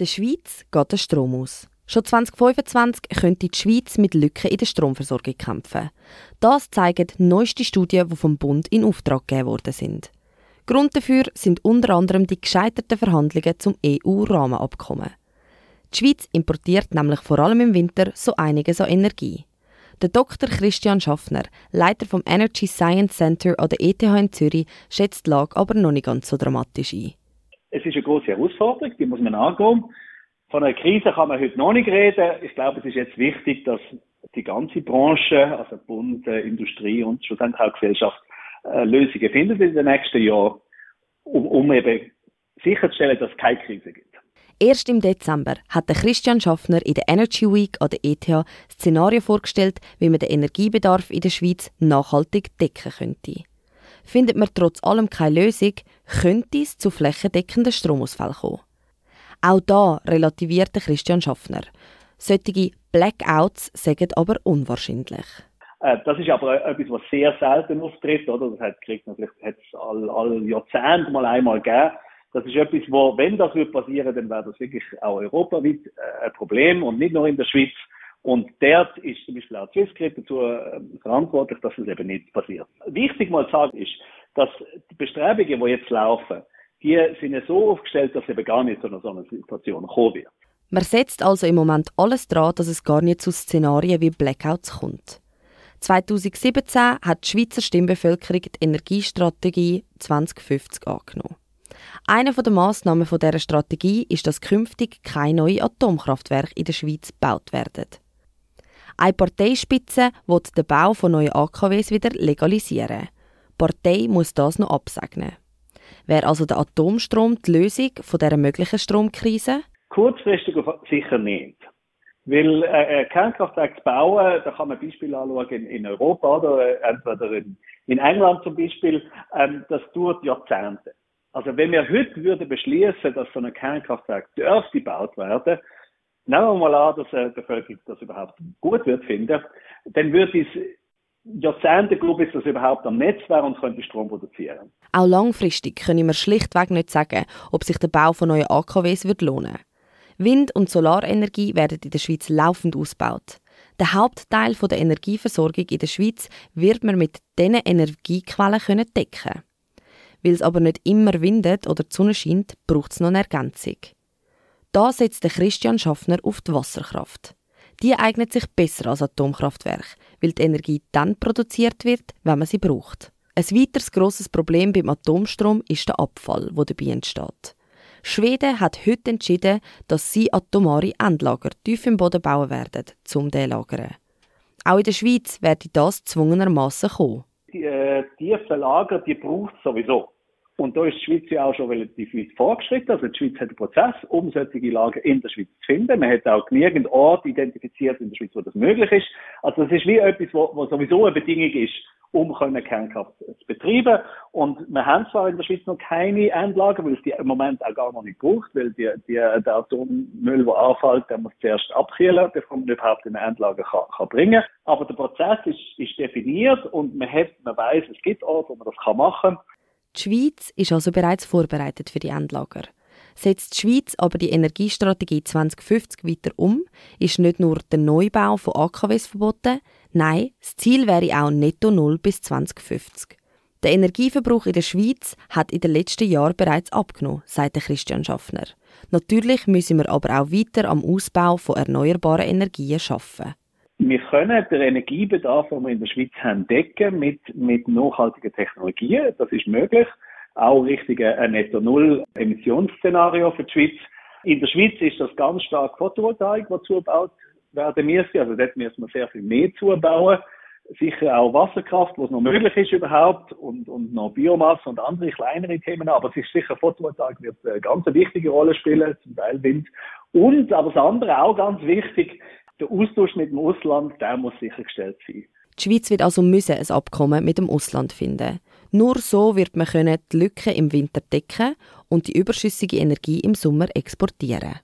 Der Schweiz geht der Strom aus. Schon 2025 könnte die Schweiz mit Lücken in der Stromversorgung kämpfen. Das zeigen neueste Studien, die vom Bund in Auftrag gegeben worden sind. Grund dafür sind unter anderem die gescheiterten Verhandlungen zum EU-Rahmenabkommen. Die Schweiz importiert nämlich vor allem im Winter so einiges an Energie. Der Dr. Christian Schaffner, Leiter vom Energy Science Center an der ETH in Zürich, schätzt die Lage aber noch nicht ganz so dramatisch ein. Es ist eine große Herausforderung, die muss man angehen. Von einer Krise kann man heute noch nicht reden. Ich glaube, es ist jetzt wichtig, dass die ganze Branche, also Bund, Industrie und schlussendlich auch Gesellschaft, äh, Lösungen findet in den nächsten Jahren, um, um eben sicherzustellen, dass es keine Krise gibt. Erst im Dezember hat der Christian Schaffner in der Energy Week an der ETH Szenario vorgestellt, wie man den Energiebedarf in der Schweiz nachhaltig decken könnte. Findet man trotz allem keine Lösung, könnte es zu flächendeckenden Stromausfällen kommen. Auch da relativiert Christian Schaffner. Solche Blackouts sagen aber unwahrscheinlich. Äh, das ist aber etwas, was sehr selten auftritt, oder? Das hat, kriegt natürlich, hat es all Jahrzehnte mal einmal gegeben. Das ist etwas, wo, wenn das wird passieren, dann wäre das wirklich auch europaweit äh, ein Problem und nicht nur in der Schweiz. Und dort ist zum Beispiel auch Swissgrid dazu äh, verantwortlich, dass das eben nicht passiert. Wichtig mal zu sagen ist, dass die Bestrebungen, die jetzt laufen, die sind ja so aufgestellt, dass eben gar nicht zu einer so einer Situation kommen wird. Man setzt also im Moment alles daran, dass es gar nicht zu Szenarien wie Blackouts kommt. 2017 hat die Schweizer Stimmbevölkerung die Energiestrategie 2050 angenommen. Eine der Massnahmen dieser Strategie ist, dass künftig keine neuen Atomkraftwerke in der Schweiz gebaut werden. Eine Parteispitze will den Bau von neuen AKWs wieder legalisieren. Die Partei muss das noch absegnen. Wäre also der Atomstrom die Lösung von dieser möglichen Stromkrise? Kurzfristig sicher nicht. Weil äh, Kernkraftwerke zu bauen, da kann man Beispiele anschauen in, in Europa oder äh, entweder in, in, England zum Beispiel, ähm, das dauert Jahrzehnte. Also wenn wir heute würden beschließen, dass so ein Kernkraftwerk dürfte gebaut werden, nehmen wir mal an, dass äh, die Bevölkerung das überhaupt gut wird finden, dann würde es Jahrzehnte gehen, bis das überhaupt am Netz wäre und könnte Strom produzieren. Auch langfristig können wir schlichtweg nicht sagen, ob sich der Bau von neuen AKWs wird lohnen. Wind- und Solarenergie werden in der Schweiz laufend ausgebaut. Der Hauptteil der Energieversorgung in der Schweiz wird man mit diesen Energiequellen decken Weil es aber nicht immer windet oder die Sonne scheint, braucht es noch eine Ergänzung. Da setzt der Christian Schaffner auf die Wasserkraft. Die eignet sich besser als Atomkraftwerke, weil die Energie dann produziert wird, wenn man sie braucht. Ein weiteres grosses Problem beim Atomstrom ist der Abfall, der dabei entsteht. Schweden hat heute entschieden, dass sie atomare Endlager tief im Boden bauen werden, um den lagern. Auch in der Schweiz werde das zwungenermassen kommen. Die äh, tiefen Lager, die braucht es sowieso. Und da ist die Schweiz ja auch schon relativ weit vorgeschritten. Also die Schweiz hat einen Prozess, um solche Lager in der Schweiz zu finden. Man hat auch genügend Orte identifiziert in der Schweiz, wo das möglich ist. Also das ist wie etwas, wo, sowieso eine Bedingung ist, um Kernkraft zu betreiben. Und wir haben zwar in der Schweiz noch keine Endlager, weil es die im Moment auch gar noch nicht braucht, weil die, die, der Atommüll, der anfällt, der muss zuerst abkühlen, bevor man überhaupt in ein Endlager kann, kann bringen. Aber der Prozess ist, ist definiert und man hat, man weiß, es gibt Orte, wo man das kann machen. Die Schweiz ist also bereits vorbereitet für die Endlager. Setzt die Schweiz aber die Energiestrategie 2050 weiter um, ist nicht nur der Neubau von AKWs verboten, nein, das Ziel wäre auch netto null bis 2050. Der Energieverbrauch in der Schweiz hat in den letzten Jahren bereits abgenommen, sagt Christian Schaffner. Natürlich müssen wir aber auch weiter am Ausbau von erneuerbaren Energien arbeiten. Wir können den Energiebedarf, den wir in der Schweiz haben, decken mit, mit nachhaltigen Technologien. Das ist möglich. Auch richtig ein Netto-Null-Emissionsszenario für die Schweiz. In der Schweiz ist das ganz stark Photovoltaik, was zugebaut werden müsste. Also dort müssen wir sehr viel mehr zubauen. Sicher auch Wasserkraft, was noch möglich ist überhaupt und, und noch Biomasse und andere kleinere Themen. Aber es ist sicher, Photovoltaik wird eine ganz wichtige Rolle spielen, zum Teil Wind. Und, aber das andere auch ganz wichtig, der Austausch mit dem Ausland, der muss sichergestellt sein. Die Schweiz wird also müssen ein Abkommen mit dem Ausland finden. Nur so wird man die Lücken im Winter decken und die überschüssige Energie im Sommer exportieren.